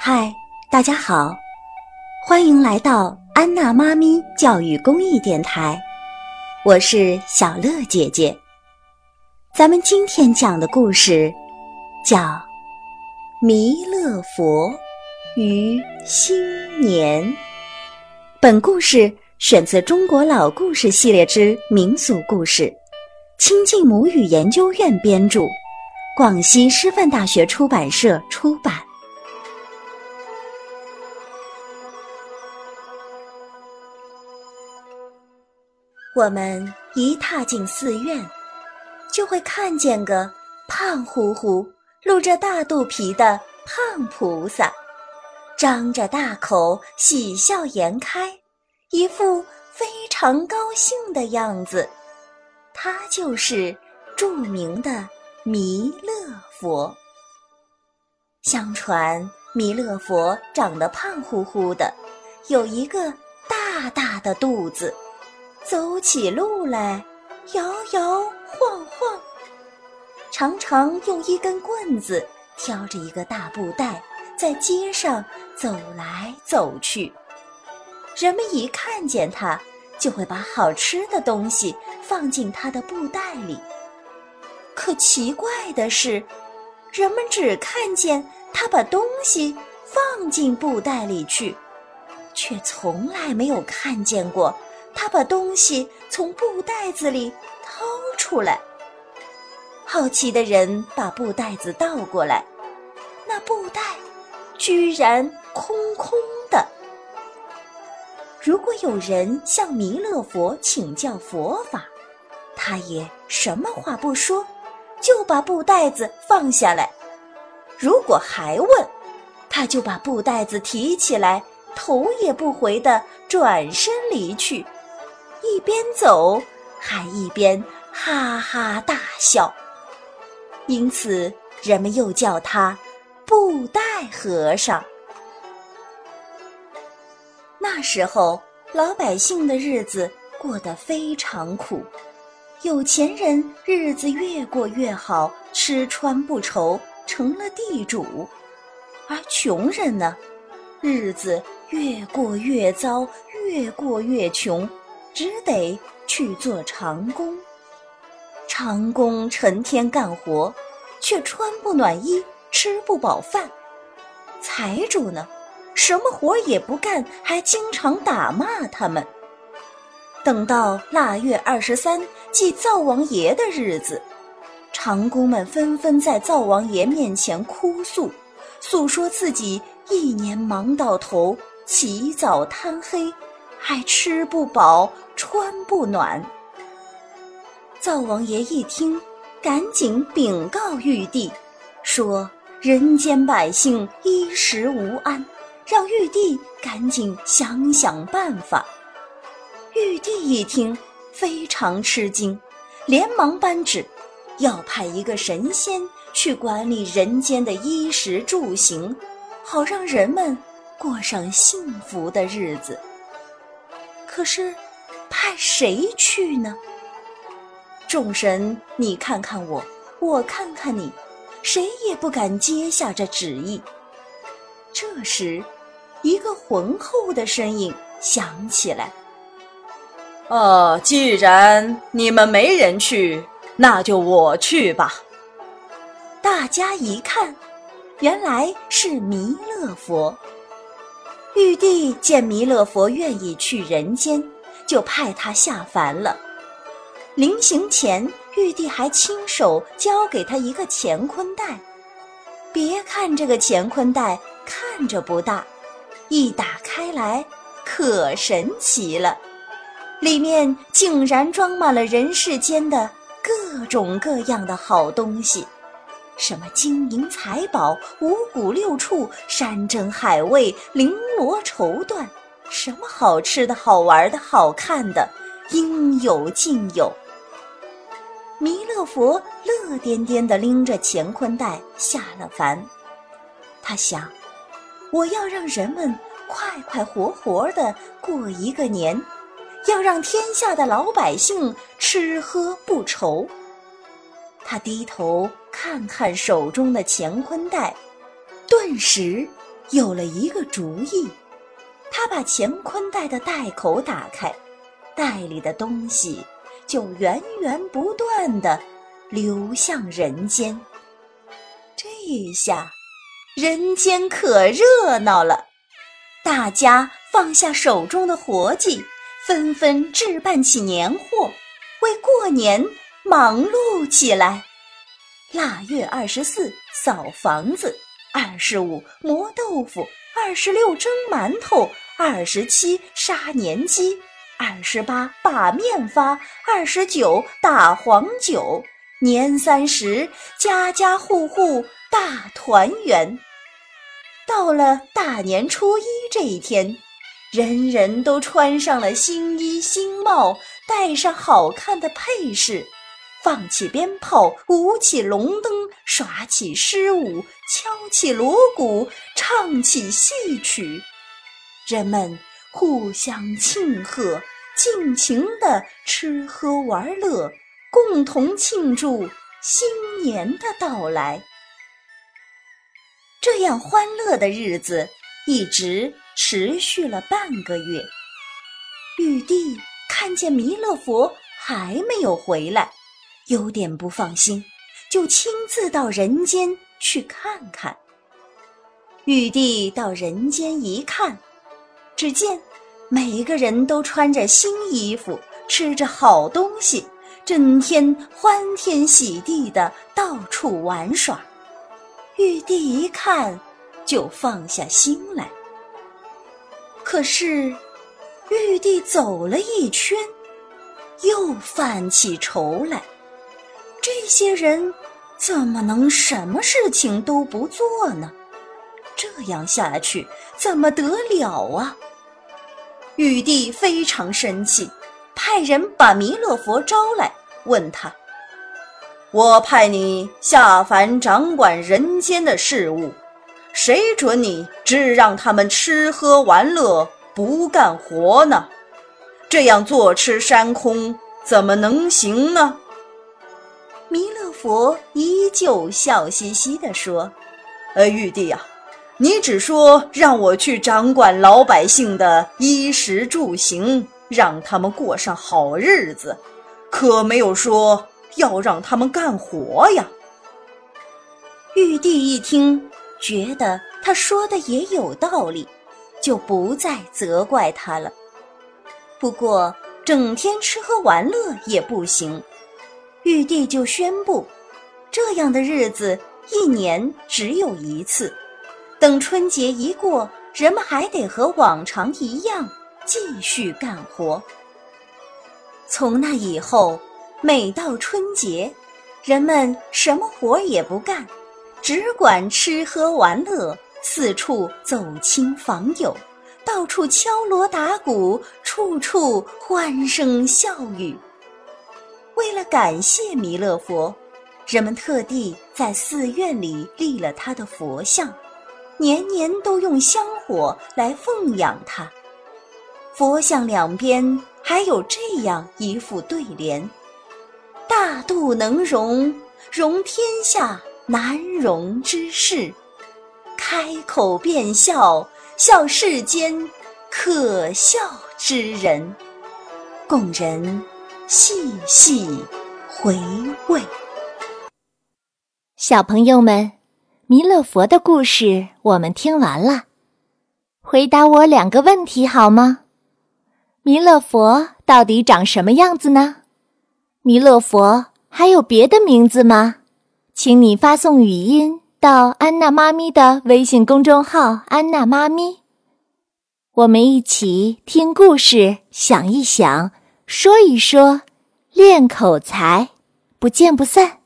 嗨，大家好，欢迎来到安娜妈咪教育公益电台，我是小乐姐姐。咱们今天讲的故事叫《弥勒佛于新年》。本故事选自《中国老故事系列之民俗故事》，亲近母语研究院编著，广西师范大学出版社出版。我们一踏进寺院，就会看见个胖乎乎、露着大肚皮的胖菩萨，张着大口，喜笑颜开，一副非常高兴的样子。他就是著名的弥勒佛。相传弥勒佛长得胖乎乎的，有一个大大的肚子。走起路来摇摇晃晃，常常用一根棍子挑着一个大布袋，在街上走来走去。人们一看见他，就会把好吃的东西放进他的布袋里。可奇怪的是，人们只看见他把东西放进布袋里去，却从来没有看见过。他把东西从布袋子里掏出来，好奇的人把布袋子倒过来，那布袋居然空空的。如果有人向弥勒佛请教佛法，他也什么话不说，就把布袋子放下来；如果还问，他就把布袋子提起来，头也不回的转身离去。一边走，还一边哈哈大笑，因此人们又叫他布袋和尚。那时候，老百姓的日子过得非常苦，有钱人日子越过越好，吃穿不愁，成了地主；而穷人呢，日子越过越糟，越过越穷。只得去做长工，长工成天干活，却穿不暖衣，吃不饱饭。财主呢，什么活也不干，还经常打骂他们。等到腊月二十三祭灶王爷的日子，长工们纷纷在灶王爷面前哭诉，诉说自己一年忙到头，起早贪黑。还吃不饱，穿不暖。灶王爷一听，赶紧禀告玉帝，说人间百姓衣食无安，让玉帝赶紧想想办法。玉帝一听，非常吃惊，连忙颁旨，要派一个神仙去管理人间的衣食住行，好让人们过上幸福的日子。可是，派谁去呢？众神，你看看我，我看看你，谁也不敢接下这旨意。这时，一个浑厚的声音响起来：“哦，既然你们没人去，那就我去吧。”大家一看，原来是弥勒佛。玉帝见弥勒佛愿意去人间，就派他下凡了。临行前，玉帝还亲手交给他一个乾坤袋。别看这个乾坤袋看着不大，一打开来可神奇了，里面竟然装满了人世间的各种各样的好东西。什么金银财宝、五谷六畜、山珍海味、绫罗绸缎，什么好吃的、好玩的、好看的，应有尽有。弥勒佛乐颠颠地拎着乾坤袋下了凡。他想，我要让人们快快活活地过一个年，要让天下的老百姓吃喝不愁。他低头看看手中的乾坤袋，顿时有了一个主意，他把乾坤袋的袋口打开，袋里的东西就源源不断的流向人间。这下，人间可热闹了，大家放下手中的活计，纷纷置办起年货，为过年忙碌起来。腊月二十四扫房子，二十五磨豆腐，二十六蒸馒头，二十七杀年鸡，二十八把面发，二十九打黄酒，年三十家家户户大团圆。到了大年初一这一天，人人都穿上了新衣新帽，戴上好看的配饰。放起鞭炮，舞起龙灯，耍起狮舞，敲起锣鼓，唱起戏曲，人们互相庆贺，尽情地吃喝玩乐，共同庆祝新年的到来。这样欢乐的日子一直持续了半个月。玉帝看见弥勒佛还没有回来。有点不放心，就亲自到人间去看看。玉帝到人间一看，只见每个人都穿着新衣服，吃着好东西，整天欢天喜地的到处玩耍。玉帝一看，就放下心来。可是，玉帝走了一圈，又犯起愁来。这些人怎么能什么事情都不做呢？这样下去怎么得了啊？玉帝非常生气，派人把弥勒佛招来，问他：“我派你下凡掌管人间的事物，谁准你只让他们吃喝玩乐，不干活呢？这样坐吃山空怎么能行呢？”弥勒佛依旧笑嘻嘻地说：“呃，玉帝呀，你只说让我去掌管老百姓的衣食住行，让他们过上好日子，可没有说要让他们干活呀。”玉帝一听，觉得他说的也有道理，就不再责怪他了。不过，整天吃喝玩乐也不行。玉帝就宣布，这样的日子一年只有一次。等春节一过，人们还得和往常一样继续干活。从那以后，每到春节，人们什么活也不干，只管吃喝玩乐，四处走亲访友，到处敲锣打鼓，处处欢声笑语。为了感谢弥勒佛，人们特地在寺院里立了他的佛像，年年都用香火来奉养他。佛像两边还有这样一副对联：“大肚能容，容天下难容之事；开口便笑，笑世间可笑之人。”供人。细细回味，小朋友们，弥勒佛的故事我们听完了。回答我两个问题好吗？弥勒佛到底长什么样子呢？弥勒佛还有别的名字吗？请你发送语音到安娜妈咪的微信公众号“安娜妈咪”，我们一起听故事，想一想。说一说，练口才，不见不散。